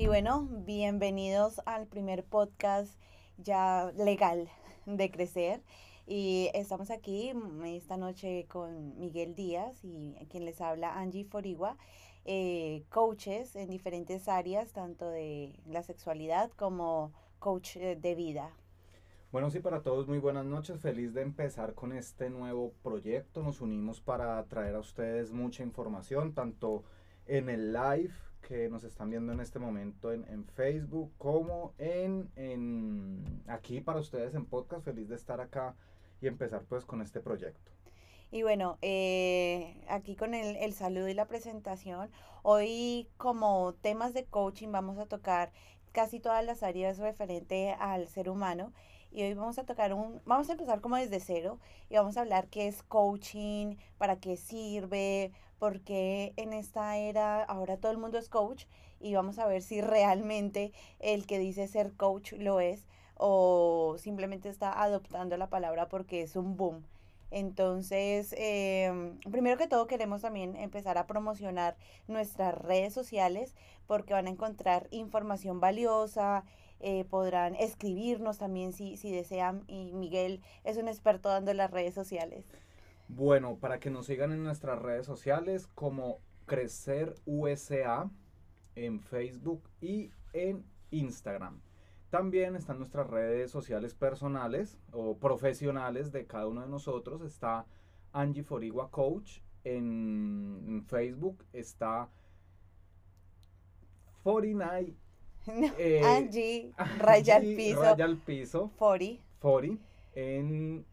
Y bueno, bienvenidos al primer podcast ya legal de Crecer. Y estamos aquí mm, esta noche con Miguel Díaz y quien les habla Angie Forigua, eh, coaches en diferentes áreas, tanto de la sexualidad como coach eh, de vida. Bueno, sí, para todos muy buenas noches. Feliz de empezar con este nuevo proyecto. Nos unimos para traer a ustedes mucha información, tanto en el live que nos están viendo en este momento en, en Facebook, como en, en aquí para ustedes en podcast. Feliz de estar acá y empezar pues con este proyecto. Y bueno, eh, aquí con el, el saludo y la presentación, hoy como temas de coaching vamos a tocar casi todas las áreas referente al ser humano y hoy vamos a tocar un, vamos a empezar como desde cero y vamos a hablar qué es coaching, para qué sirve, por qué en esta era ahora todo el mundo es coach y vamos a ver si realmente el que dice ser coach lo es o simplemente está adoptando la palabra porque es un boom. Entonces, eh, primero que todo queremos también empezar a promocionar nuestras redes sociales porque van a encontrar información valiosa, eh, podrán escribirnos también si, si desean y Miguel es un experto dando las redes sociales. Bueno, para que nos sigan en nuestras redes sociales como Crecer USA en Facebook y en Instagram. También están nuestras redes sociales personales o profesionales de cada uno de nosotros. Está Angie Forigua Coach en, en Facebook. Está 49 eh, Angie, raya al piso, raya al piso, 40. 40. En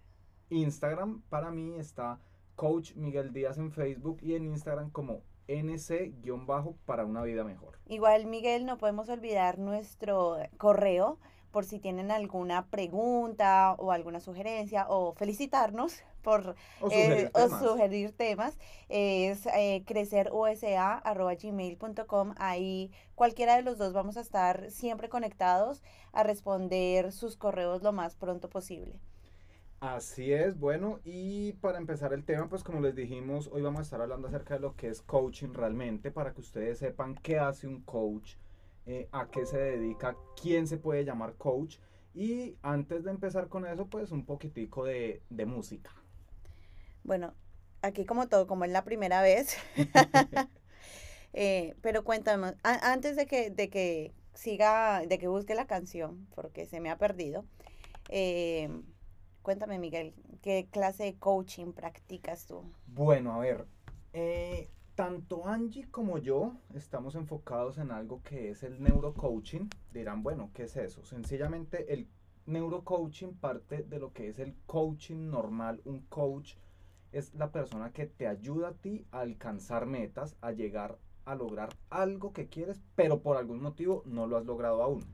Instagram para mí está Coach Miguel Díaz en Facebook y en Instagram como NC-bajo para una vida mejor. Igual, Miguel, no podemos olvidar nuestro correo por si tienen alguna pregunta o alguna sugerencia o felicitarnos por O eh, sugerir o temas. sugerir temas. Es eh, crecerusa.gmail.com. Ahí cualquiera de los dos vamos a estar siempre conectados a responder sus correos lo más pronto posible. Así es, bueno, y para empezar el tema, pues como les dijimos, hoy vamos a estar hablando acerca de lo que es coaching realmente, para que ustedes sepan qué hace un coach, eh, a qué se dedica, quién se puede llamar coach. Y antes de empezar con eso, pues un poquitico de, de música. Bueno, aquí como todo, como es la primera vez. Eh, pero cuéntame, a- antes de que, de que siga, de que busque la canción, porque se me ha perdido, eh, cuéntame, Miguel, ¿qué clase de coaching practicas tú? Bueno, a ver, eh, tanto Angie como yo estamos enfocados en algo que es el neurocoaching. Dirán, bueno, ¿qué es eso? Sencillamente el neurocoaching parte de lo que es el coaching normal. Un coach es la persona que te ayuda a ti a alcanzar metas, a llegar a lograr algo que quieres, pero por algún motivo no lo has logrado aún.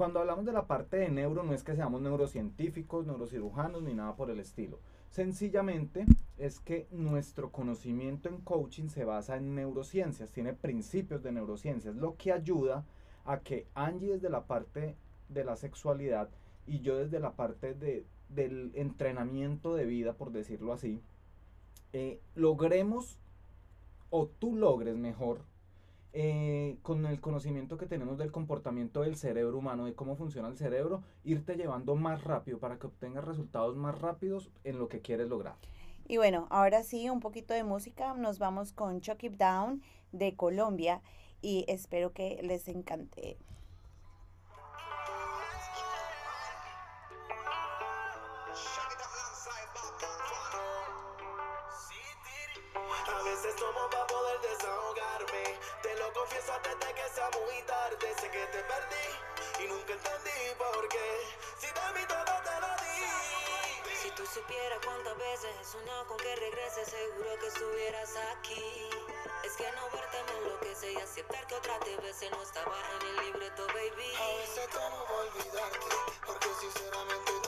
Cuando hablamos de la parte de neuro, no es que seamos neurocientíficos, neurocirujanos, ni nada por el estilo. Sencillamente es que nuestro conocimiento en coaching se basa en neurociencias, tiene principios de neurociencias, lo que ayuda a que Angie desde la parte de la sexualidad y yo desde la parte de, del entrenamiento de vida, por decirlo así, eh, logremos o tú logres mejor eh, con el conocimiento que tenemos del comportamiento del cerebro humano, de cómo funciona el cerebro, irte llevando más rápido para que obtengas resultados más rápidos en lo que quieres lograr. Y bueno, ahora sí, un poquito de música, nos vamos con Chuck It Down de Colombia y espero que les encante. Sé que te perdí y nunca entendí por qué. Si de mí todo te lo di. Si tú supieras cuántas veces he soñado con que regreses, seguro que estuvieras aquí. Es que no verte me enloquece y aceptar que otra te no estaba en el libreto, baby. A veces por olvidarte, porque sinceramente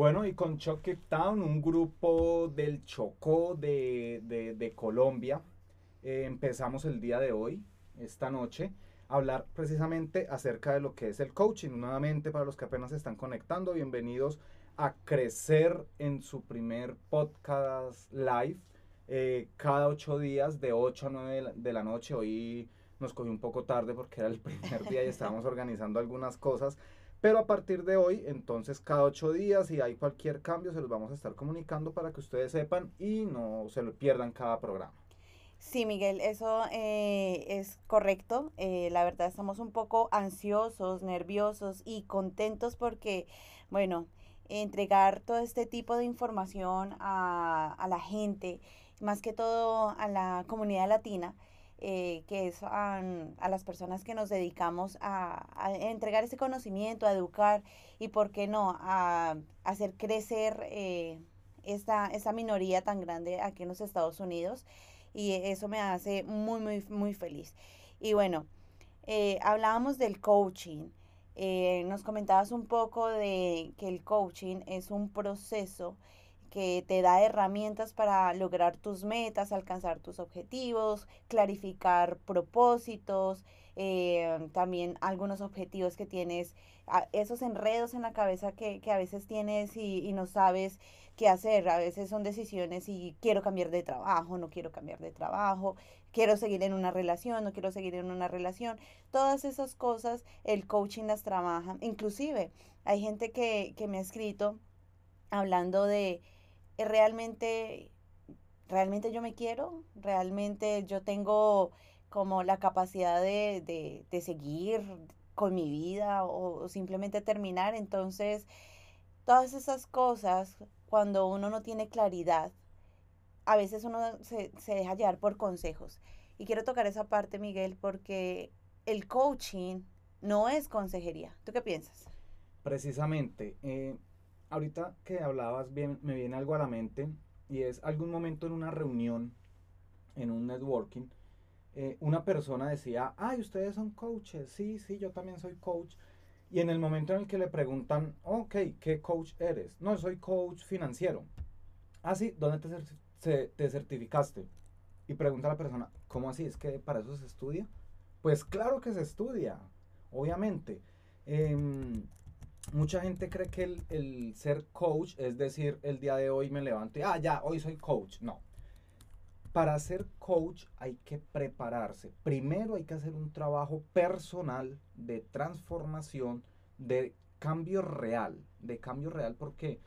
Bueno, y con Chucky Town, un grupo del Chocó de, de- de Colombia, eh, empezamos el día de hoy, esta noche, a hablar precisamente acerca de lo que es el coaching. Nuevamente, para los que apenas se están conectando, bienvenidos a Crecer en su primer podcast live, eh, cada ocho días, de 8 a 9 de la, de la noche. Hoy nos cogió un poco tarde porque era el primer día y estábamos organizando algunas cosas. Pero a partir de hoy, entonces cada ocho días, si hay cualquier cambio, se los vamos a estar comunicando para que ustedes sepan y no se lo pierdan cada programa. Sí, Miguel, eso eh, es correcto. Eh, la verdad estamos un poco ansiosos, nerviosos y contentos porque, bueno, entregar todo este tipo de información a, a la gente, más que todo a la comunidad latina, eh, que es a, a las personas que nos dedicamos a, a entregar ese conocimiento, a educar y, ¿por qué no?, a, hacer crecer eh, esta, esta minoría tan grande aquí en los Estados Unidos y eso me hace muy, muy, muy feliz. Y bueno, eh, hablábamos del coaching. Eh, nos comentabas un poco de que el coaching es un proceso que te da herramientas para lograr tus metas, alcanzar tus objetivos, clarificar propósitos, eh, también algunos objetivos que tienes, esos enredos en la cabeza que, que a veces tienes y, y no sabes qué hacer. A veces son decisiones y quiero cambiar de trabajo, no quiero cambiar de trabajo, quiero seguir en una relación, no quiero seguir en una relación. Todas esas cosas el coaching las trabaja. Inclusive hay gente que, que me ha escrito hablando de realmente, realmente yo me quiero, realmente yo tengo como la capacidad de, de, de seguir con mi vida o, o simplemente terminar. Entonces, todas esas cosas, cuando uno no tiene claridad, a veces uno se, se deja llevar por consejos. Y quiero tocar esa parte, Miguel, porque el coaching no es consejería. ¿Tú qué piensas? Precisamente, eh, ahorita que hablabas bien, me viene algo a la mente y es algún momento en una reunión, en un networking, eh, una persona decía, ay, ustedes son coaches, sí, sí, yo también soy coach. Y en el momento en el que le preguntan, ok, ¿qué coach eres? No, soy coach financiero. Ah, sí, ¿dónde te, te certificaste? Y pregunta a la persona, ¿cómo así? ¿Es que para eso se estudia? Pues claro que se estudia, obviamente. Em, mucha gente cree que el, el ser coach es decir, el día de hoy me levanto y, ah, ya, hoy soy coach. No. Para ser coach hay que prepararse. Primero hay que hacer un trabajo personal de transformación, de cambio real, de cambio real porque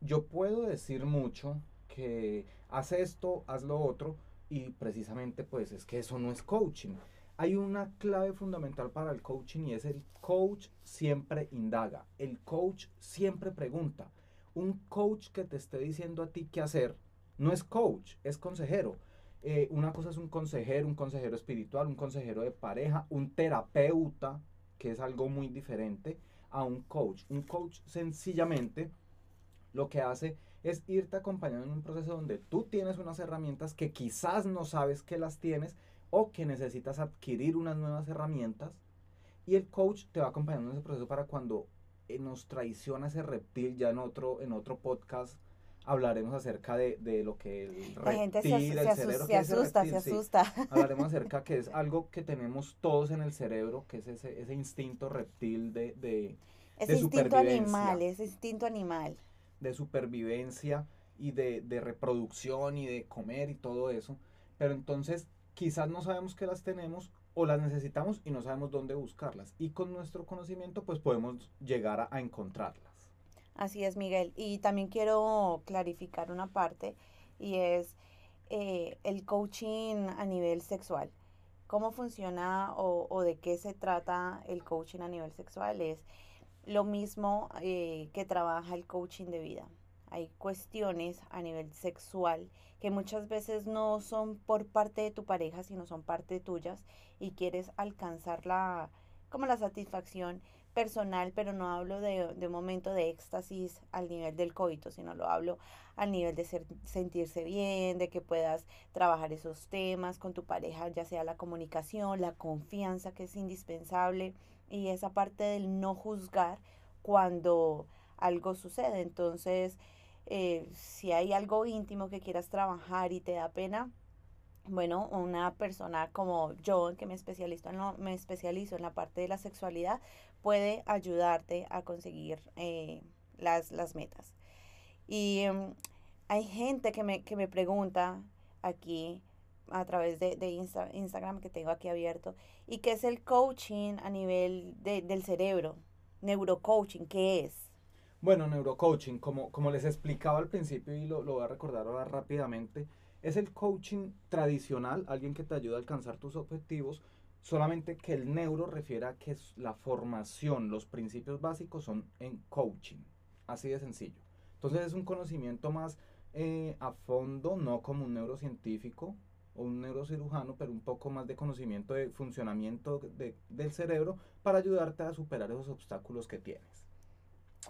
yo puedo decir mucho que haz esto, haz lo otro y precisamente pues es que eso no es coaching. Hay una clave fundamental para el coaching y es el coach siempre indaga, el coach siempre pregunta. Un coach que te esté diciendo a ti qué hacer no es coach, es consejero. Eh, una cosa es un consejero, un consejero espiritual, un consejero de pareja, un terapeuta, que es algo muy diferente a un coach. Un coach sencillamente lo que hace es irte acompañando en un proceso donde tú tienes unas herramientas que quizás no sabes que las tienes o que necesitas adquirir unas nuevas herramientas y el coach te va acompañando en ese proceso para cuando eh, nos traiciona ese reptil ya en otro en otro podcast hablaremos acerca de, de lo que el La gente se, reptil, el se cerebro, asusta, se reptil, sí. asusta. Hablaremos acerca que es algo que tenemos todos en el cerebro, que es ese, ese instinto reptil de, de, Ese de instinto animal, ese instinto animal. de supervivencia y de, de reproducción y de comer y todo eso. Pero entonces quizás no sabemos que las tenemos o las necesitamos y no sabemos dónde buscarlas. Y con nuestro conocimiento pues podemos llegar a, encontrarlas. Así es, Miguel. Y también quiero clarificar una parte y es eh, el coaching a nivel sexual. ¿Cómo funciona o, o de qué se trata el coaching a nivel sexual? Es lo mismo eh, que trabaja el coaching de vida. Hay cuestiones a nivel sexual que muchas veces no son por parte de tu pareja, sino son parte tuyas y quieres alcanzar la, como la satisfacción personal, pero no hablo de, de un momento de éxtasis al nivel del coito, sino lo hablo al nivel de ser- sentirse bien, de que puedas trabajar esos temas con tu pareja, ya sea la comunicación, la confianza que es indispensable y esa parte del no juzgar cuando algo sucede. Entonces, eh, si hay algo íntimo que quieras trabajar y te da pena, bueno, una persona como yo, que me especializo en, lo- me especializo en la parte de la sexualidad, puede ayudarte a conseguir eh, las, metas. Y em, hay gente que me, que pregunta aquí a través de, de Insta- Instagram que tengo aquí abierto, ¿y qué es el coaching a nivel de- del cerebro? Neurocoaching, ¿qué es? Bueno, neurocoaching, como, como les explicaba al principio y lo, lo voy a recordar ahora rápidamente, es el coaching tradicional, alguien que te ayuda a alcanzar tus objetivos, solamente que el neuro refiere a que la formación, los principios básicos son en coaching, así de sencillo. Entonces es un conocimiento más eh, a fondo, no como un neurocientífico o un neurocirujano, pero un poco más de conocimiento de funcionamiento de- del cerebro para ayudarte a superar esos obstáculos que tienes.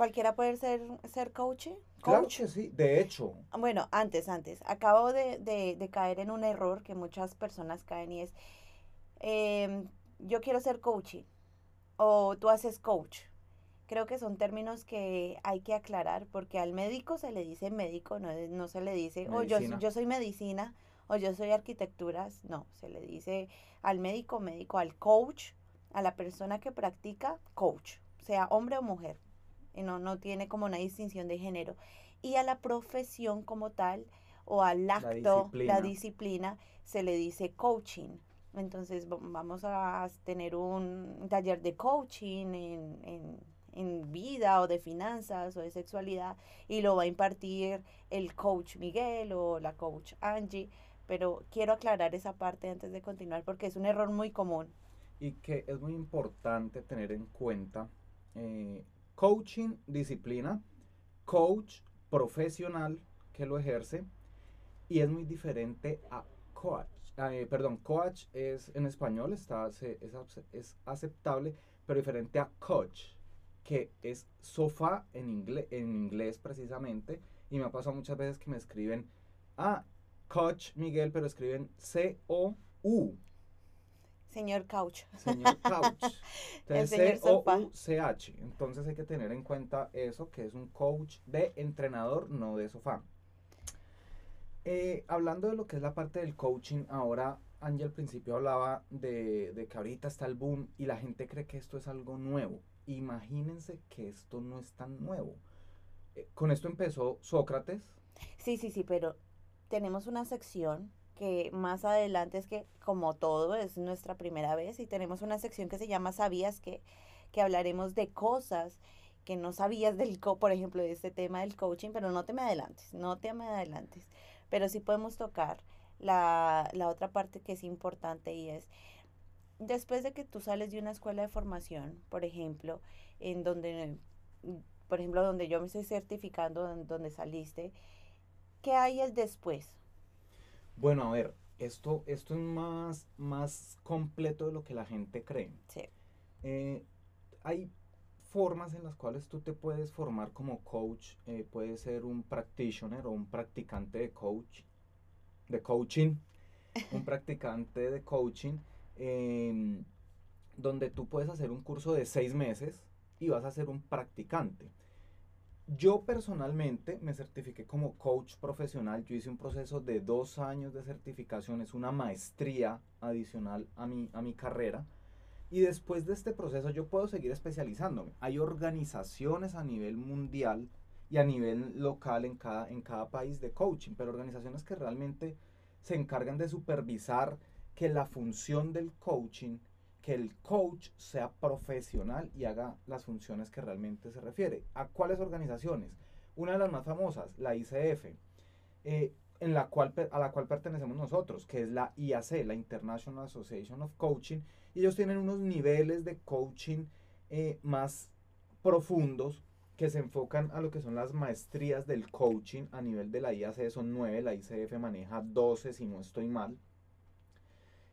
¿Cualquiera puede ser, ser coach? Claro Coach. que sí, de hecho, Bueno, antes, antes. Acabo de, de- de caer en un error que muchas personas caen y es, em, yo quiero ser coach o tú haces coach. Creo que son términos que hay que aclarar porque al médico se le dice médico, no, no se le dice, o yo, Medicina. yo soy medicina o yo soy arquitecturas, no, se le dice al médico médico, al coach, a la persona que practica coach, sea hombre o mujer, y no, no tiene como una distinción de género, y a la profesión como tal o al acto, la disciplina. disciplina, se le dice coaching. Entonces va- vamos a tener un taller de coaching en, en, en vida o de finanzas o de sexualidad y lo va a impartir el coach Miguel o la coach Angie, pero quiero aclarar esa parte antes de continuar porque es un error muy común. y que es muy importante tener en cuenta eh, coaching, disciplina, coach profesional que lo ejerce y es muy diferente a coach. eh, perdón, coach es en español, está, es, ace- es aceptable, pero diferente a coach, que es sofá en, ingle- en inglés precisamente. Y me ha pasado muchas veces que me escriben, ah, coach Miguel, pero escriben C-O-U. Señor Couch. Señor Couch. El Entonces, señor. C-O-U-C-H. Entonces hay que tener en cuenta eso, que es un coach de entrenador, no de sofá. Eh, hablando de lo que es la parte del coaching, ahora Angie al principio hablaba de, de que ahorita está el boom y la gente cree que esto es algo nuevo. Imagínense que esto no es tan nuevo. Eh, con esto empezó Sócrates. Sí, sí, sí, pero tenemos una sección que más adelante es que, como todo, es nuestra primera vez y tenemos una sección que se llama ¿Sabías que? que hablaremos de cosas que no sabías del, co por ejemplo, de este tema del coaching, pero no te me adelantes, no te me adelantes, pero sí podemos tocar la, la otra parte que es importante y es, después de que tú sales de una escuela de formación, por ejemplo, en donde, por ejemplo, donde yo me estoy certificando, don- donde saliste, ¿qué hay el después? Bueno, a ver, esto, esto es más, más completo de lo que la gente cree. Sí. Eh, hay formas en las cuales tú te puedes formar como coach. eh, puedes ser un practitioner o un practicante de coach, de coaching, un practicante de coaching, em, donde tú puedes hacer un curso de seis meses y vas a ser un practicante. Yo personalmente me certifiqué como coach profesional. Yo hice un proceso de dos años de certificación, es una maestría adicional a mi, a mi carrera. Y después de este proceso yo puedo seguir especializándome. Hay organizaciones a nivel mundial y a nivel local en cada, en cada país de coaching, pero organizaciones que realmente se encargan de supervisar que la función del coaching, que el coach sea profesional y haga las funciones que realmente se refiere. ¿A cuáles organizaciones? Una de las más famosas, la ICF, eh, en la cual, a la cual pertenecemos nosotros, que es la IAC, la International Association of Coaching. Y ellos tienen unos niveles de coaching eh, más profundos que se enfocan a lo que son las maestrías del coaching a nivel de la IAC, son nueve, la ICF maneja 12 si no estoy mal.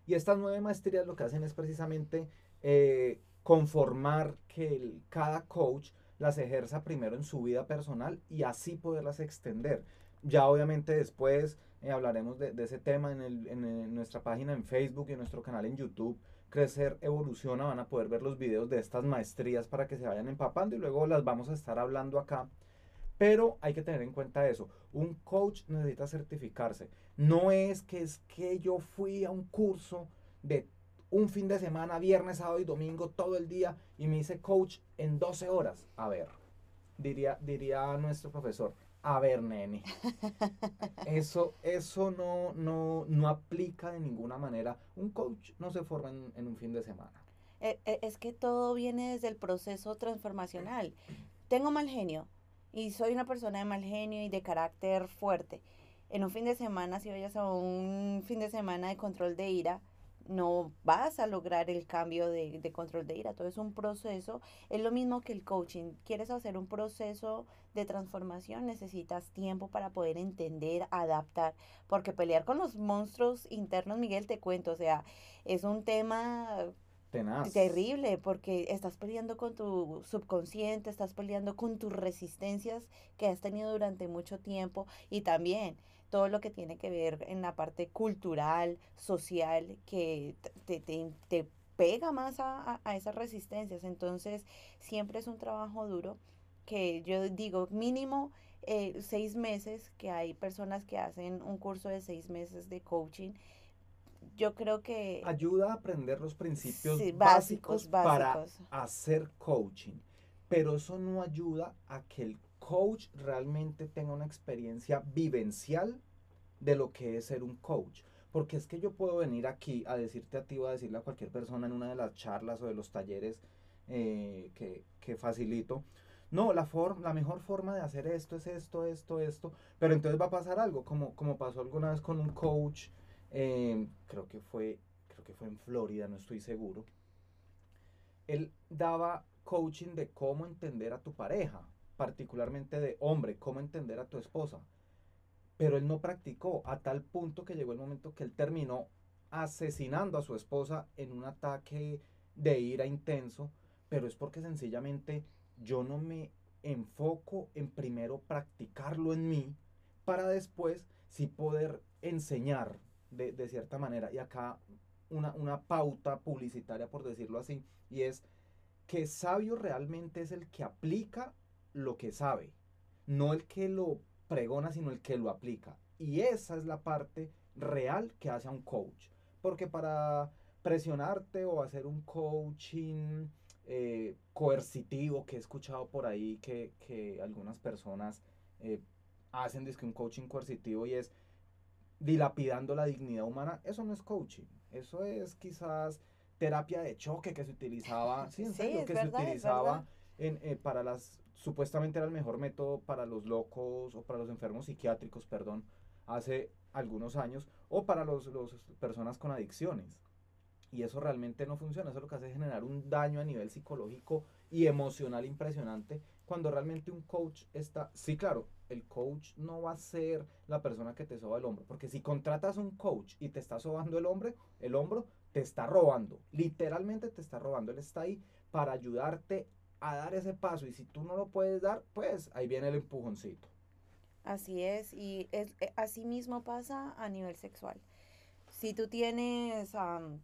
Y estas nueve maestrías lo que hacen es precisamente eh, conformar que cada coach las ejerza primero en su vida personal y así poderlas extender. Ya obviamente después eh, hablaremos de, ese tema en, en, nuestra página en Facebook y en nuestro canal en YouTube. Crecer Evoluciona, van a poder ver los videos de estas maestrías para que se vayan empapando y luego las vamos a estar hablando acá. Pero hay que tener en cuenta eso. Un coach necesita certificarse. No es que es que yo fui a un curso de un fin de semana, viernes, sábado y domingo, todo el día, y me hice coach en 12 horas. A ver, diría, diría nuestro profesor, a ver, nene. Eso, eso no, no, no aplica de ninguna manera. Un coach no se forma en, en un fin de semana. Eh, eh, Es que todo viene desde el proceso transformacional. Tengo mal genio y soy una persona de mal genio y de carácter fuerte. En un fin de semana, si vayas a un fin de semana de control de ira, no vas a lograr el cambio de, de control de ira. Todo es un proceso. Es lo mismo que el coaching. Quieres hacer un proceso de transformación, necesitas tiempo para poder entender, adaptar. Porque pelear con los monstruos internos, Miguel, te cuento, o sea, es un tema Terrible porque estás peleando con tu subconsciente, estás peleando con tus resistencias que has tenido durante mucho tiempo y también todo lo que tiene que ver en la parte cultural, social, que te, te- te pega más a, a- a esas resistencias. Entonces, siempre es un trabajo duro que yo digo mínimo eh, seis meses, que hay personas que hacen un curso de seis meses de coaching. Yo creo que... Ayuda a aprender los principios Sí, básicos, básicos, para hacer coaching. Pero eso no ayuda a que el coach realmente tenga una experiencia vivencial de lo que es ser un coach. Porque es que yo puedo venir aquí a decirte a ti o a decirle a cualquier persona en una de las charlas o de los talleres eh, que, que facilito. No, la, forma, la mejor forma de hacer esto es esto, esto, esto. Pero entonces va a pasar algo, como, como pasó alguna vez con un coach, eh, creo que fue, creo que fue en Florida, no estoy seguro. Él daba coaching de cómo entender a tu pareja, particularmente de hombre, cómo entender a tu esposa. Pero él no practicó a tal punto que llegó el momento que él terminó asesinando a su esposa en un ataque de ira intenso, pero es porque sencillamente yo no me enfoco en primero practicarlo en mí para después sí poder enseñar de, de cierta manera. Y acá una, una pauta publicitaria, por decirlo así, y es que sabio realmente es el que aplica lo que sabe, no el que lo pregona, sino el que lo aplica. Y esa es la parte real que hace a un coach. Porque para presionarte o hacer un coaching eh, coercitivo que he escuchado por ahí que, que algunas personas eh, hacen dizque un coaching coercitivo y es dilapidando la dignidad humana, eso no es coaching, eso es quizás terapia de choque que se utilizaba, sí, en serio, que verdad, se utilizaba en, eh, para las, supuestamente era el mejor método para los locos o para los enfermos psiquiátricos, perdón, hace algunos años, o para los personas con adicciones. Y eso realmente no funciona, eso lo que hace es generar un daño a nivel psicológico y emocional impresionante, cuando realmente un coach está, sí, claro, el coach no va a ser la persona que te soba el hombro, porque si contratas un coach y te está sobando el hombre, el hombro, te está robando, literalmente te está robando, él está ahí para ayudarte a dar ese paso y si tú no lo puedes dar, pues ahí viene el empujoncito. Así es, y es, eh, así mismo pasa a nivel sexual. Si tú tienes, am,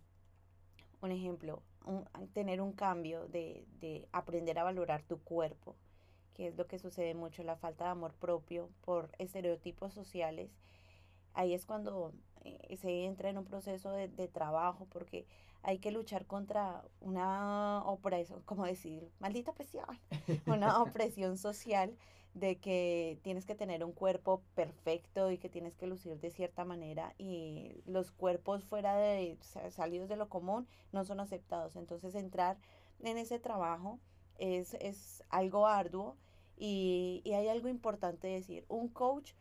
un ejemplo, un- tener un cambio de, de aprender a valorar tu cuerpo, que es lo que sucede mucho, la falta de amor propio por estereotipos sociales, ahí es cuando eh, se entra en un proceso de, de trabajo, porque hay que luchar contra una opresión, como decir, maldita opresión, una opresión social de que tienes que tener un cuerpo perfecto y que tienes que lucir de cierta manera y los cuerpos fuera de sa- salidos de lo común no son aceptados. Entonces entrar en ese trabajo es, es algo arduo y, y hay algo importante decir. Un coach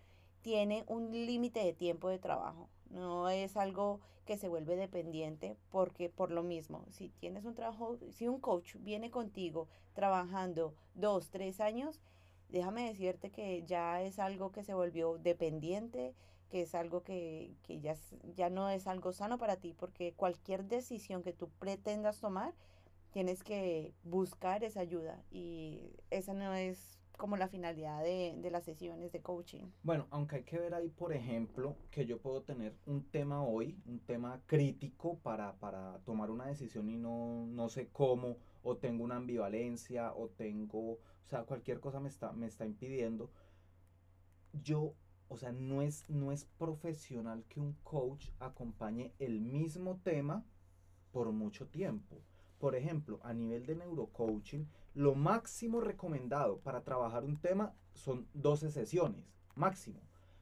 tiene un límite de tiempo de trabajo. No es algo que se vuelve dependiente porque por lo mismo, si tienes un trabajo, si un coach viene contigo trabajando dos, tres años, déjame decirte que ya es algo que se volvió dependiente, que es algo que, que ya, ya no es algo sano para ti, porque cualquier decisión que tú pretendas tomar, tienes que buscar esa ayuda y esa no es como la finalidad de, de las sesiones de coaching. Bueno, aunque hay que ver ahí, por ejemplo, que yo puedo tener un tema hoy, un tema crítico para, para tomar una decisión y no, no sé cómo, o tengo una ambivalencia, o tengo, o sea, cualquier cosa me está, me está impidiendo. Yo, o sea, no es, no es profesional que un coach acompañe el mismo tema por mucho tiempo. Por ejemplo, a nivel de neurocoaching, lo máximo recomendado para trabajar un tema son 12 sesiones, máximo.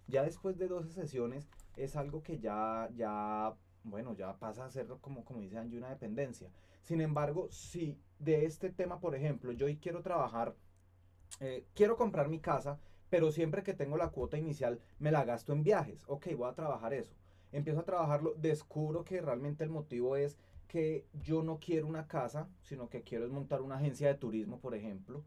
Ya después de 12 sesiones es algo que ya, ya, bueno, ya pasa a ser como, como dice Angie, una dependencia. Sin embargo, si de este tema, por ejemplo, yo hoy quiero trabajar, eh, quiero comprar mi casa, pero siempre que tengo la cuota inicial me la gasto en viajes. Ok, voy a trabajar eso. Empiezo a trabajarlo, descubro que realmente el motivo es que yo no quiero una casa, sino que quiero es montar una agencia de turismo, por ejemplo.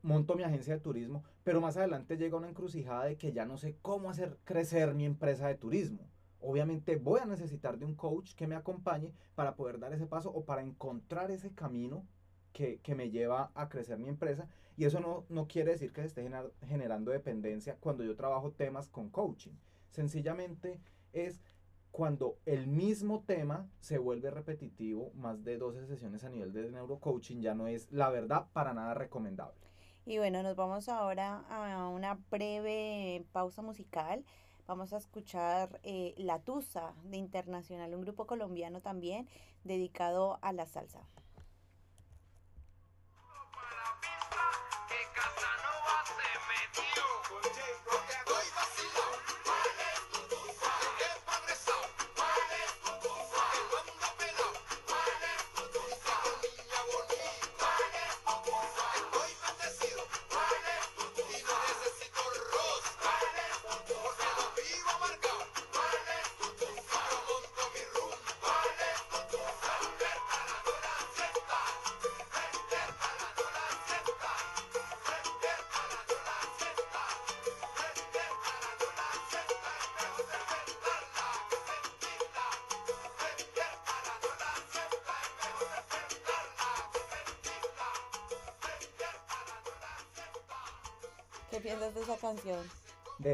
Monto mi agencia de turismo, pero más adelante llega una encrucijada de que ya no sé cómo hacer crecer mi empresa de turismo. Obviamente voy a necesitar de un coach que me acompañe para poder dar ese paso o para encontrar ese camino que, que me lleva a crecer mi empresa. Y eso no, no quiere decir que se esté gener- generando dependencia cuando yo trabajo temas con coaching. Sencillamente es cuando el mismo tema se vuelve repetitivo, más de 12 sesiones a nivel de neurocoaching ya no es la verdad para nada recomendable. Y bueno, nos vamos ahora a una breve pausa musical. Vamos a escuchar eh, La Tusa de Internacional, un grupo colombiano también dedicado a la salsa.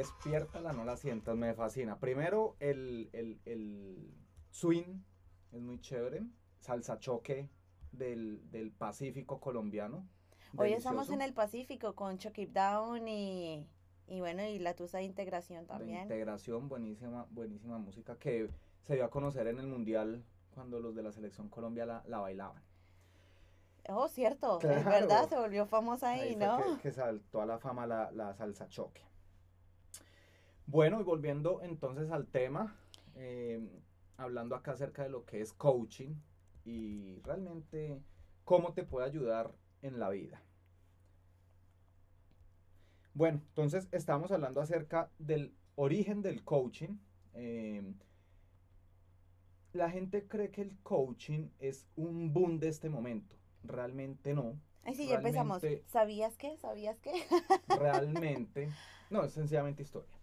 Despiértala, no la sientas, me fascina. Primero, el, el, el swing es muy chévere. Salsa choque del, del Pacífico colombiano. Hoy estamos en el Pacífico con Chuck It Down y, y bueno, y la Tusa de integración de también. integración, buenísima, buenísima música que se dio a conocer en el Mundial cuando los de la selección Colombia la, la bailaban. Oh, cierto, es verdad, se volvió famosa ahí, ¿no? que, que saltó a la fama la, la salsa choque. Bueno, y volviendo entonces al tema, eh, hablando acá acerca de lo que es coaching y realmente cómo te puede ayudar en la vida. Bueno, entonces estamos hablando acerca del origen del coaching. eh, la gente cree que el coaching es un boom de este momento. Realmente no. Ay, sí, ya empezamos. ¿Sabías qué? ¿Sabías qué? realmente, no, es sencillamente historia,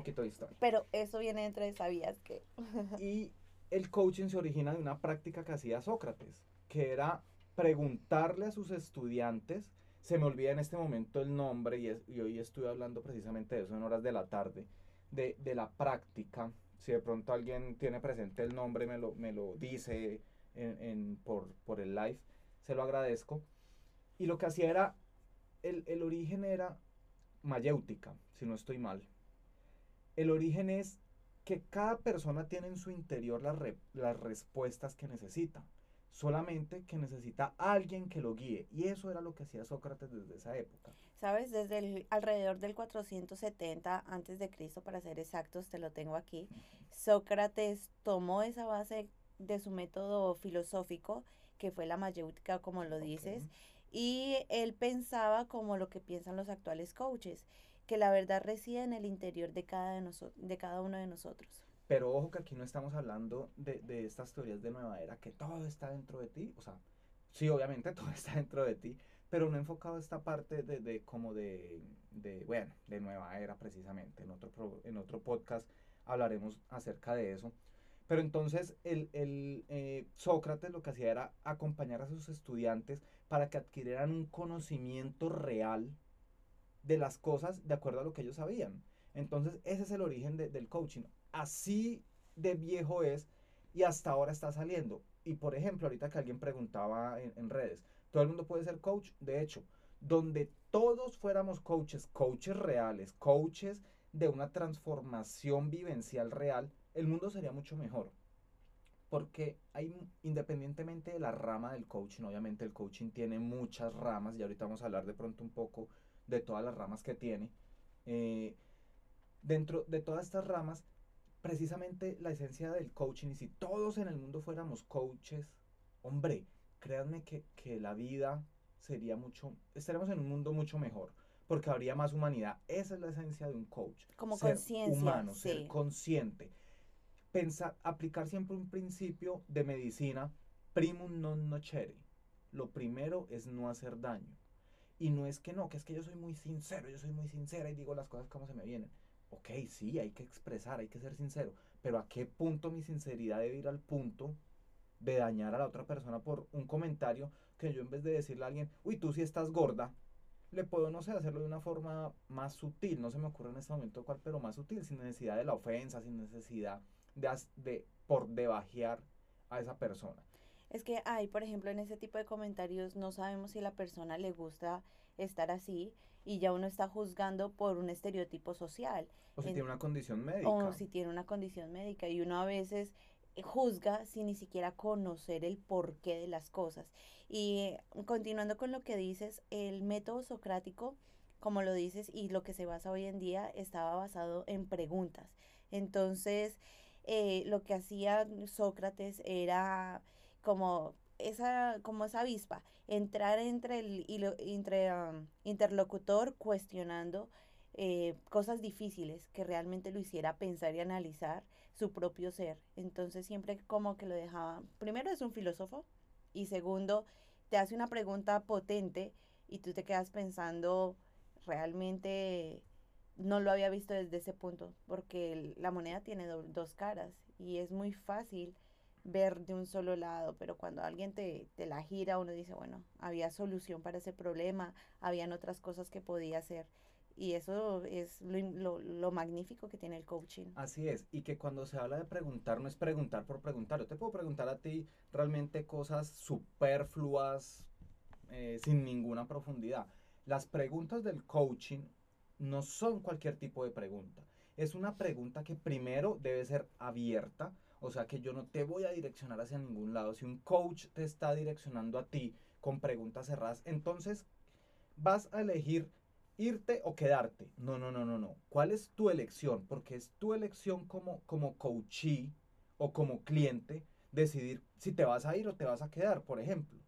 poquito de historia. Pero eso viene dentro de ¿sabías qué? Y el coaching se origina de una práctica que hacía Sócrates, que era preguntarle a sus estudiantes, se me olvida en este momento el nombre y, es- y hoy estuve hablando precisamente de eso en horas de la tarde, de, de la práctica. Si de pronto alguien tiene presente el nombre, me lo, me lo dice en- en- por, por el live, se lo agradezco. Y lo que hacía era, el, el origen era mayéutica, si no estoy mal. El origen es que cada persona tiene en su interior las, re- las respuestas que necesita. solamente que necesita alguien que lo guíe. Y eso era lo que hacía Sócrates desde esa época. ¿Sabes? Desde el, alrededor del 470 antes de Cristo, para ser exactos, te lo tengo aquí, Sócrates tomó esa base de su método filosófico, que fue la mayéutica, como lo dices, y él pensaba como lo que piensan los actuales coaches, que la verdad reside en el interior de cada, de de cada uno de nosotros. Pero ojo que aquí no estamos hablando de, de estas teorías de nueva era, que todo está dentro de ti. O sea, sí, obviamente todo está dentro de ti, pero no enfocado esta parte de, de como de, de, bueno, de nueva era precisamente. En otro, pro- en otro podcast hablaremos acerca de eso. Pero entonces el, el, eh, Sócrates lo que hacía era acompañar a sus estudiantes para que adquirieran un conocimiento real de las cosas de acuerdo a lo que ellos sabían. Entonces ese es el origen de- del coaching. Así de viejo es y hasta ahora está saliendo. Y por ejemplo, ahorita que alguien preguntaba en, en redes, ¿todo el mundo puede ser coach? De hecho, donde todos fuéramos coaches, coaches reales, coaches de una transformación vivencial real, el mundo sería mucho mejor. Porque hay, independientemente de la rama del coaching, obviamente el coaching tiene muchas ramas, y ahorita vamos a hablar de pronto un poco de todas las ramas que tiene. eh, dentro de todas estas ramas, precisamente la esencia del coaching, y si todos en el mundo fuéramos coaches, hombre, créanme que, que la vida sería mucho, estaríamos en un mundo mucho mejor, porque habría más humanidad. Esa es la esencia de un coach. Como ser conciencia, humano, ser consciente. Pensar, aplicar siempre un principio de medicina, primum non nocere. Lo primero es no hacer daño. Y no es que no, que es que yo soy muy sincero, yo soy muy sincera y digo las cosas como se me vienen. Ok, sí, hay que expresar, hay que ser sincero, pero ¿a qué punto mi sinceridad debe ir al punto de dañar a la otra persona por un comentario que yo en vez de decirle a alguien, uy, tú sí estás gorda, le puedo, no sé, hacerlo de una forma más sutil, no se me ocurre en este momento cuál, pero más sutil, sin necesidad de la ofensa, sin necesidad de, de por debajear a esa persona. Es que hay, por ejemplo, en ese tipo de comentarios no sabemos si a la persona le gusta estar así y ya uno está juzgando por un estereotipo social O si En- tiene una condición médica. o si tiene una condición médica y uno a veces eh, juzga sin ni siquiera conocer el porqué de las cosas. Y eh, continuando con lo que dices, el método socrático, como lo dices, y lo que se basa hoy en día, estaba basado en preguntas. Entonces, eh, lo que hacía Sócrates era como esa, como esa avispa, entrar entre el entre, interlocutor cuestionando eh, cosas difíciles que realmente lo hiciera pensar y analizar su propio ser. Entonces siempre como que lo dejaba, primero es un filósofo y segundo te hace una pregunta potente y tú te quedas pensando realmente no lo había visto desde ese punto porque la moneda tiene do- dos caras y es muy fácil ver de un solo lado, pero cuando alguien te, te la gira, uno dice, bueno, había solución para ese problema, habían otras cosas que podía hacer. Y eso es lo, lo, lo magnífico que tiene el coaching. Así es, y que cuando se habla de preguntar, no es preguntar por preguntar. Yo te puedo preguntar a ti realmente cosas superfluas, eh, sin ninguna profundidad. Las preguntas del coaching no son cualquier tipo de pregunta. Es una pregunta que primero debe ser abierta, o sea que yo no te voy a direccionar hacia ningún lado. Si un coach te está direccionando a ti con preguntas cerradas, entonces vas a elegir irte o quedarte. No, no, no, no, no. ¿Cuál es tu elección? Porque es tu elección como, como coachee o como cliente decidir si te vas a ir o te vas a quedar, por ejemplo.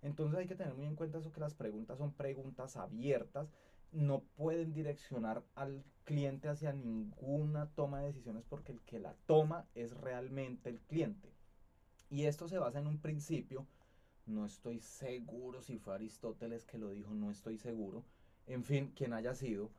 Entonces hay que tener muy en cuenta eso que las preguntas son preguntas abiertas, no pueden direccionar al cliente hacia ninguna toma de decisiones porque el que la toma es realmente el cliente. Y esto se basa en un principio, no estoy seguro si fue Aristóteles que lo dijo, no estoy seguro, en fin, quien haya sido,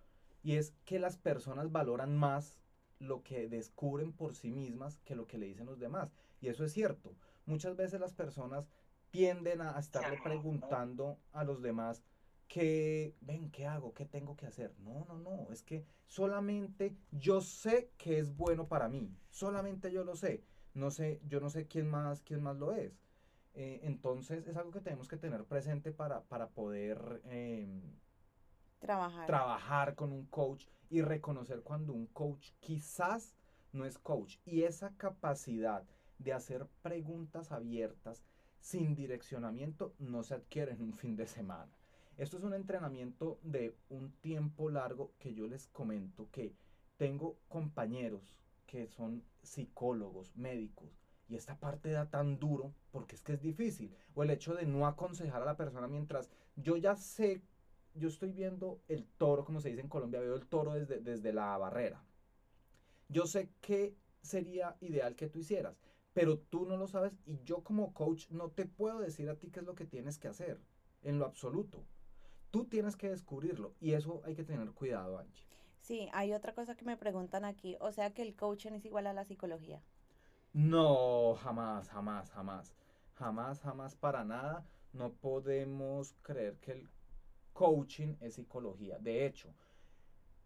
y es que las personas valoran más lo que descubren por sí mismas que lo que le dicen los demás. Y eso es cierto. Muchas veces las personas tienden a estarle preguntando a los demás que, ven, ¿qué hago? ¿Qué tengo que hacer? No, no, no, es que solamente yo sé que es bueno para mí, solamente yo lo sé. No sé, yo no sé quién más, quién más lo es. Eh, entonces es algo que tenemos que tener presente para, para poder em, Trabajar. trabajar con un coach y reconocer cuando un coach quizás no es coach. Y esa capacidad de hacer preguntas abiertas sin direccionamiento no se adquiere en un fin de semana. Esto es un entrenamiento de un tiempo largo que yo les comento que tengo compañeros que son psicólogos, médicos, y esta parte da tan duro porque es que es difícil. O el hecho de no aconsejar a la persona mientras yo ya sé, yo estoy viendo el toro, como se dice en Colombia, veo el toro desde, desde la barrera. Yo sé qué sería ideal que tú hicieras, pero tú no lo sabes y yo como coach no te puedo decir a ti qué es lo que tienes que hacer, en lo absoluto. Tú tienes que descubrirlo y eso hay que tener cuidado, Angie. Sí, hay otra cosa que me preguntan aquí, o sea que el coaching es igual a la psicología. No, jamás, jamás, jamás. Jamás, jamás para nada. No podemos creer que el coaching es psicología. De hecho,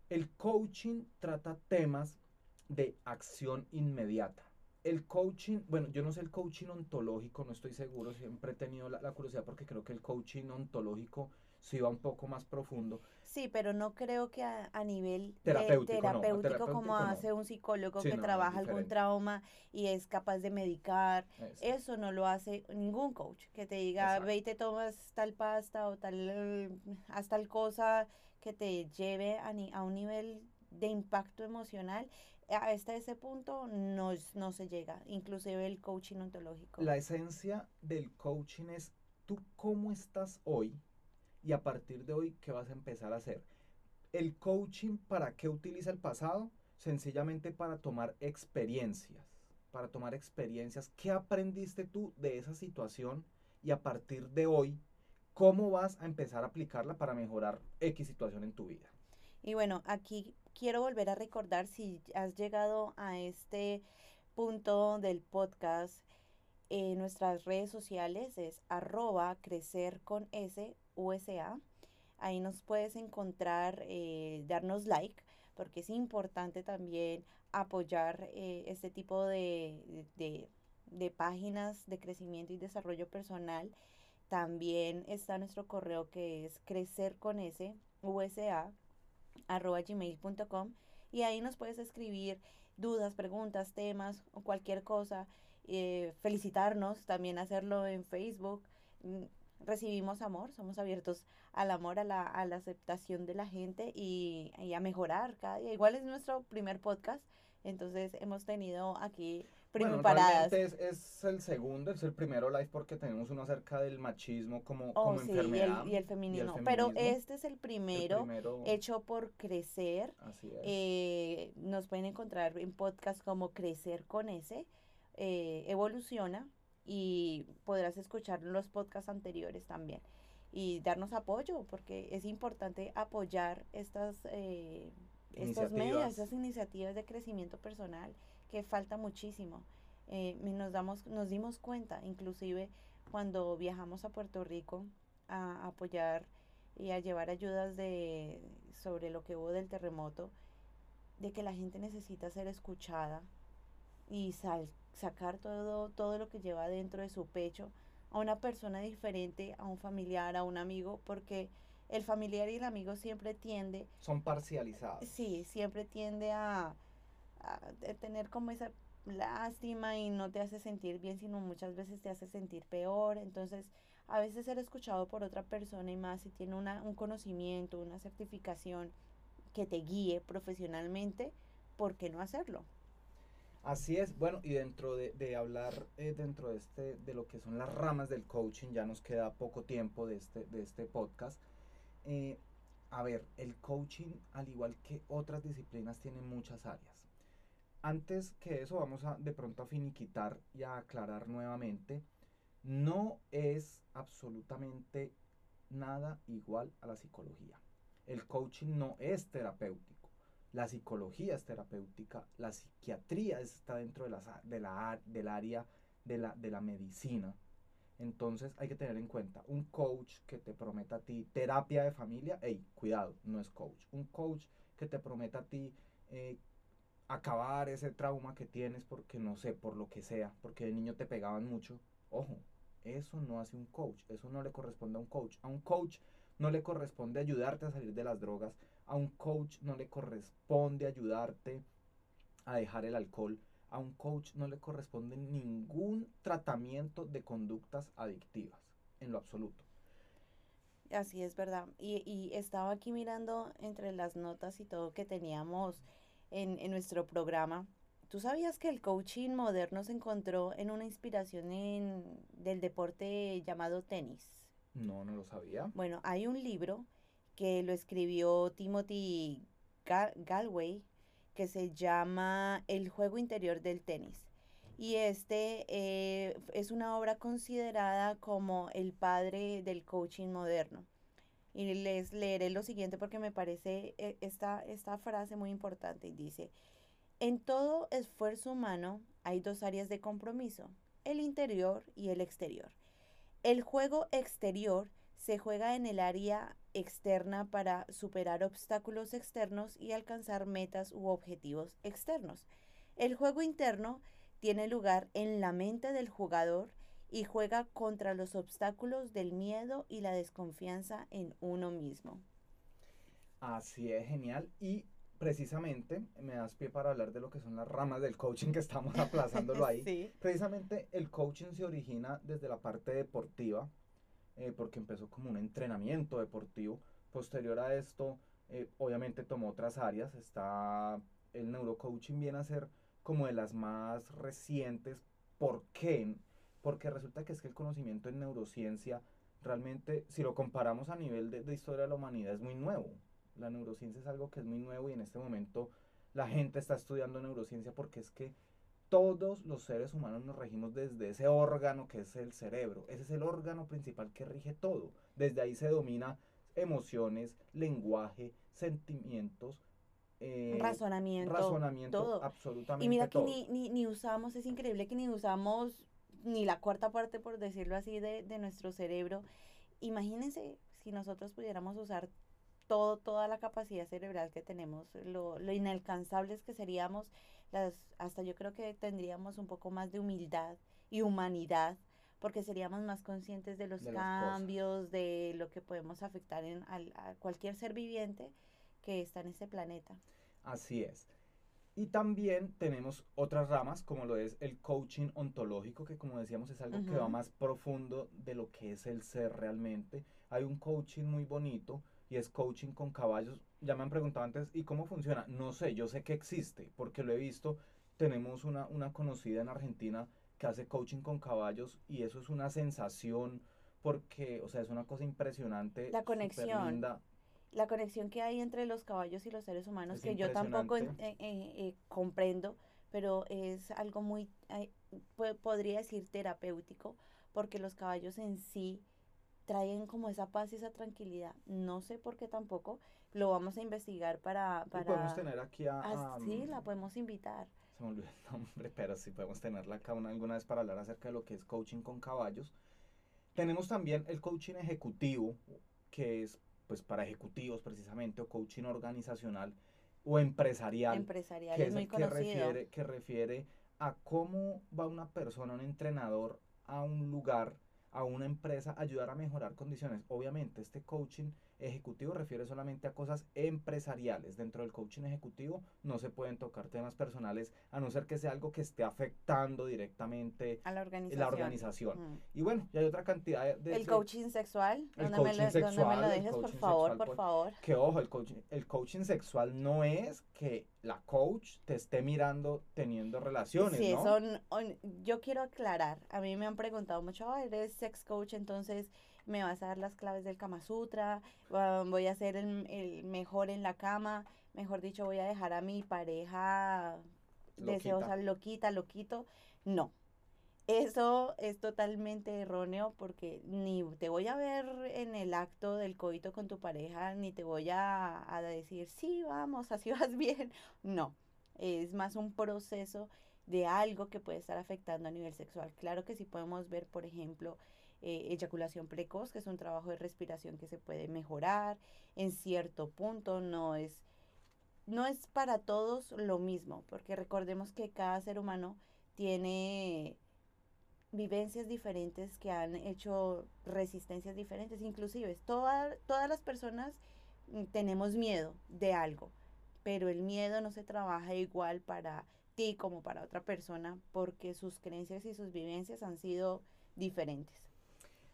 el coaching trata temas de acción inmediata. El coaching, bueno, yo no sé el coaching ontológico, no estoy seguro, siempre he tenido la, la curiosidad porque creo que el coaching ontológico sí va un poco más profundo. Sí, pero no creo que a, a nivel de- Terapéutico, no, terapéutico, terapéutico como no. hace un psicólogo Sí, que no, trabaja algún trauma y es capaz de medicar. Eso. Eso no lo hace ningún coach, que te diga, Exacto. ve y te tomas tal pasta o tal, haz tal cosa que te lleve a, ni- a un nivel de impacto emocional. Hasta ese punto no, no se llega, inclusive el coaching ontológico. La esencia del coaching es tú cómo estás hoy y a partir de hoy qué vas a empezar a hacer. El coaching, ¿para qué utiliza el pasado? Sencillamente para tomar experiencias, para tomar experiencias. ¿Qué aprendiste tú de esa situación? Y a partir de hoy, ¿cómo vas a empezar a aplicarla para mejorar X situación en tu vida? Y bueno, aquí quiero volver a recordar si has llegado a este punto del podcast, en nuestras redes sociales es arroba crecer con S USA. Ahí nos puedes encontrar, eh, darnos like, porque es importante también apoyar eh, este tipo de, de, de páginas de crecimiento y desarrollo personal. También está nuestro correo que es crecer con y ahí nos puedes escribir dudas, preguntas, temas o cualquier cosa. eh, felicitarnos, también hacerlo en Facebook. Recibimos amor, somos abiertos al amor, a la, a la aceptación de la gente y, y a mejorar cada día. Igual es nuestro primer podcast, entonces hemos tenido aquí Bueno, preparadas. realmente es, es el segundo, es el primero live porque tenemos uno acerca del machismo como, Oh, como sí, y el, enfermedad. y el feminismo. Pero este es el El primero, primero, hecho por Crecer. así es. Eh, nos pueden encontrar en podcast como Crecer con S, eh, Evoluciona, y podrás escuchar los podcasts anteriores también. Y darnos apoyo, porque es importante apoyar estas, eh, estos medios, Iniciativas. estas iniciativas de crecimiento personal, que falta muchísimo. Eh, nos, damos, nos dimos cuenta, inclusive cuando viajamos a Puerto Rico a apoyar y a llevar ayudas de, sobre lo que hubo del terremoto, de que la gente necesita ser escuchada y sal- sacar todo, todo lo que lleva dentro de su pecho a una persona diferente, a un familiar, a un amigo, porque el familiar y el amigo siempre tiende, Son parcializados. sí, siempre tiende a, a tener como esa lástima y no te hace sentir bien, sino muchas veces te hace sentir peor. Entonces, a veces ser escuchado por otra persona y más si tiene una, un conocimiento, una certificación que te guíe profesionalmente, ¿por qué no hacerlo? Así es, bueno, y dentro de, hablar eh, dentro de este, de lo que son las ramas del coaching, ya nos queda poco tiempo de este, de este podcast. Eh, a ver, el coaching, al igual que otras disciplinas, tiene muchas áreas. Antes que eso, vamos a de pronto a finiquitar y a aclarar nuevamente. No es absolutamente nada igual a la psicología. El coaching no es terapéutico. La psicología es terapéutica, la psiquiatría está dentro de, las de la, del área de la, de la medicina. Entonces hay que tener en cuenta, un coach que te prometa a ti terapia de familia, hey, cuidado, no es coach. Un coach que te prometa a ti eh, acabar ese trauma que tienes porque no sé, por lo que sea, porque de niño te pegaban mucho, ojo, eso no hace un coach, eso no le corresponde a un coach. A un coach no le corresponde ayudarte a salir de las drogas, a un coach no le corresponde ayudarte a dejar el alcohol, a un coach no le corresponde ningún tratamiento de conductas adictivas, en lo absoluto. Así es verdad. Y, y estaba aquí mirando entre las notas y todo que teníamos en, en nuestro programa. ¿Tú sabías que el coaching moderno se encontró en una inspiración en, del deporte llamado tenis? No, no lo sabía. Bueno, hay un libro que lo escribió Timothy Ga- Galway que se llama El juego interior del tenis. Y este eh, es una obra considerada como el padre del coaching moderno. Y les leeré lo siguiente porque me parece eh, esta, esta frase muy importante. Dice, en todo esfuerzo humano hay dos áreas de compromiso, el interior y el exterior. El juego exterior se juega en el área externa para superar obstáculos externos y alcanzar metas u objetivos externos. El juego interno tiene lugar en la mente del jugador y juega contra los obstáculos del miedo y la desconfianza en uno mismo. Así es, genial. Y precisamente me das pie para hablar de lo que son las ramas del coaching que estamos aplazándolo ahí. Sí. Precisamente el coaching se origina desde la parte deportiva, eh, porque empezó como un entrenamiento deportivo. Posterior a esto, eh, obviamente tomó otras áreas. Está el neurocoaching viene a ser como de las más recientes. ¿Por qué? Porque resulta que es que el conocimiento en neurociencia realmente, si lo comparamos a nivel de, de historia de la humanidad, es muy nuevo. La neurociencia es algo que es muy nuevo y en este momento la gente está estudiando neurociencia porque es que todos los seres humanos nos regimos desde ese órgano que es el cerebro. Ese es el órgano principal que rige todo. Desde ahí se domina emociones, lenguaje, sentimientos, eh, Razonamiento, razonamiento, todo. absolutamente Y mira que todo. ni, ni, ni usamos, es increíble que ni usamos ni la cuarta parte, por decirlo así, de, de nuestro cerebro. Imagínense si nosotros pudiéramos usar todo, toda la capacidad cerebral que tenemos, lo, lo inalcanzables que seríamos, las, hasta yo creo que tendríamos un poco más de humildad y humanidad, porque seríamos más conscientes de los De cambios, de lo que podemos afectar en, al- a cualquier ser viviente que está en este planeta. Así es. Y también tenemos otras ramas, como lo es el coaching ontológico, que como decíamos es algo que va más profundo de lo que es el ser realmente. Hay un coaching muy bonito y es coaching con caballos. Ya me han preguntado antes, ¿y cómo funciona? No sé, yo sé que existe, porque lo he visto. Tenemos una, una conocida en Argentina que hace coaching con caballos y eso es una sensación porque, o sea, es una cosa impresionante. La conexión. linda. la conexión que hay entre los caballos y los seres humanos Es que yo tampoco eh, eh, eh, comprendo, pero es algo muy, po- podría decir terapéutico, porque los caballos en sí traen como esa paz y esa tranquilidad. No sé por qué tampoco, lo vamos a investigar para... Y para podemos tener aquí a... A, sí, la mm, podemos invitar. Se me olvidó el nombre, pero sí podemos tenerla acá una, alguna vez para hablar acerca de lo que es coaching con caballos. Tenemos también el coaching ejecutivo, que es pues para ejecutivos precisamente, o coaching organizacional o empresarial, Empresarial que es es muy el que conocido. refiere, que refiere a cómo va una persona, un entrenador, a un lugar, a una empresa, ayudar a mejorar condiciones. Obviamente, este coaching ejecutivo refiere solamente a cosas empresariales. Dentro del coaching ejecutivo no se pueden tocar temas personales, a no ser que sea algo que esté afectando directamente A la organización. la organización. Mm. Y bueno, ya hay otra cantidad de... El coaching sexual, El ¿dónde me, coaching me sexual, lo el dejes, por favor, sexual, por pues, favor? Que ojo, el coaching, el coaching sexual no es que la coach te esté mirando teniendo relaciones, Sí, ¿no? son, on- yo quiero aclarar, a mí me han preguntado mucho, "Ah, eres sex coach, entonces me vas a dar las claves del Kama Sutra, ah, voy a ser el, el mejor en la cama, mejor dicho, voy a dejar a mi pareja deseosa, loquita, loquito. No, eso es totalmente erróneo porque ni te voy a ver en el acto del coito con tu pareja, ni te voy a, a decir, sí, vamos, así vas bien. No, es más un proceso de algo que puede estar afectando a nivel sexual. Claro que sí podemos ver, por ejemplo, eh, eyaculación precoz, que es un trabajo de respiración que se puede mejorar en cierto punto, no es, no es para todos lo mismo, porque recordemos que cada ser humano tiene vivencias diferentes que han hecho resistencias diferentes, inclusive toda- todas las personas mm, tenemos miedo de algo, pero el miedo no se trabaja igual para ti como para otra persona porque sus creencias y sus vivencias han sido diferentes.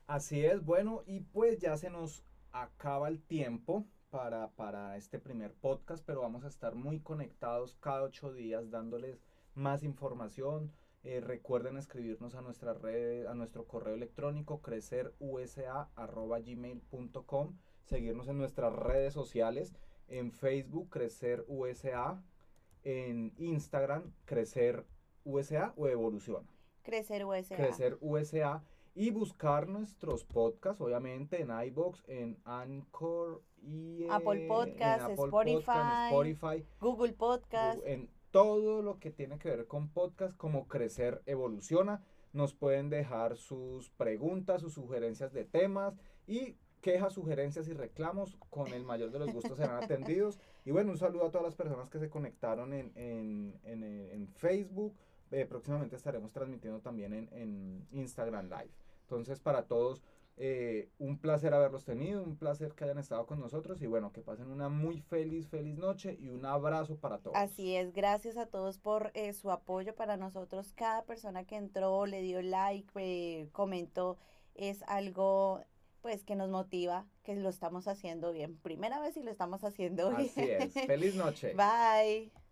Así es, bueno, y pues ya se nos acaba el tiempo para, para este primer podcast, pero vamos a estar muy conectados cada ocho días dándoles más información. Eh, recuerden escribirnos a nuestra red, a nuestro correo electrónico crecerusa@gmail.com, seguirnos en nuestras redes sociales, en Facebook Crecer USA, en Instagram Crecer USA o Evoluciona. Crecer USA. Crecer USA y buscar nuestros podcasts, obviamente en iBox, en Anchor y Apple Podcasts, Spotify, Podcast, Spotify, Google Podcast. en todo lo que tiene que ver con podcast, como Crecer Evoluciona. Nos pueden dejar sus preguntas, sus sugerencias de temas y quejas, sugerencias y reclamos. Con el mayor de los gustos serán atendidos. Y bueno, un saludo a todas las personas que se conectaron en, en, en, en Facebook. Eh, próximamente estaremos transmitiendo también en, en Instagram Live. Entonces, para todos, eh, un placer haberlos tenido, un placer que hayan estado con nosotros y bueno, que pasen una muy feliz, feliz noche y un abrazo para todos. Así es, gracias a todos por eh, su apoyo para nosotros. Cada persona que entró, le dio like, eh, comentó, es algo pues que nos motiva, que lo estamos haciendo bien. Primera vez y lo estamos haciendo bien. Así es. Feliz noche. Bye.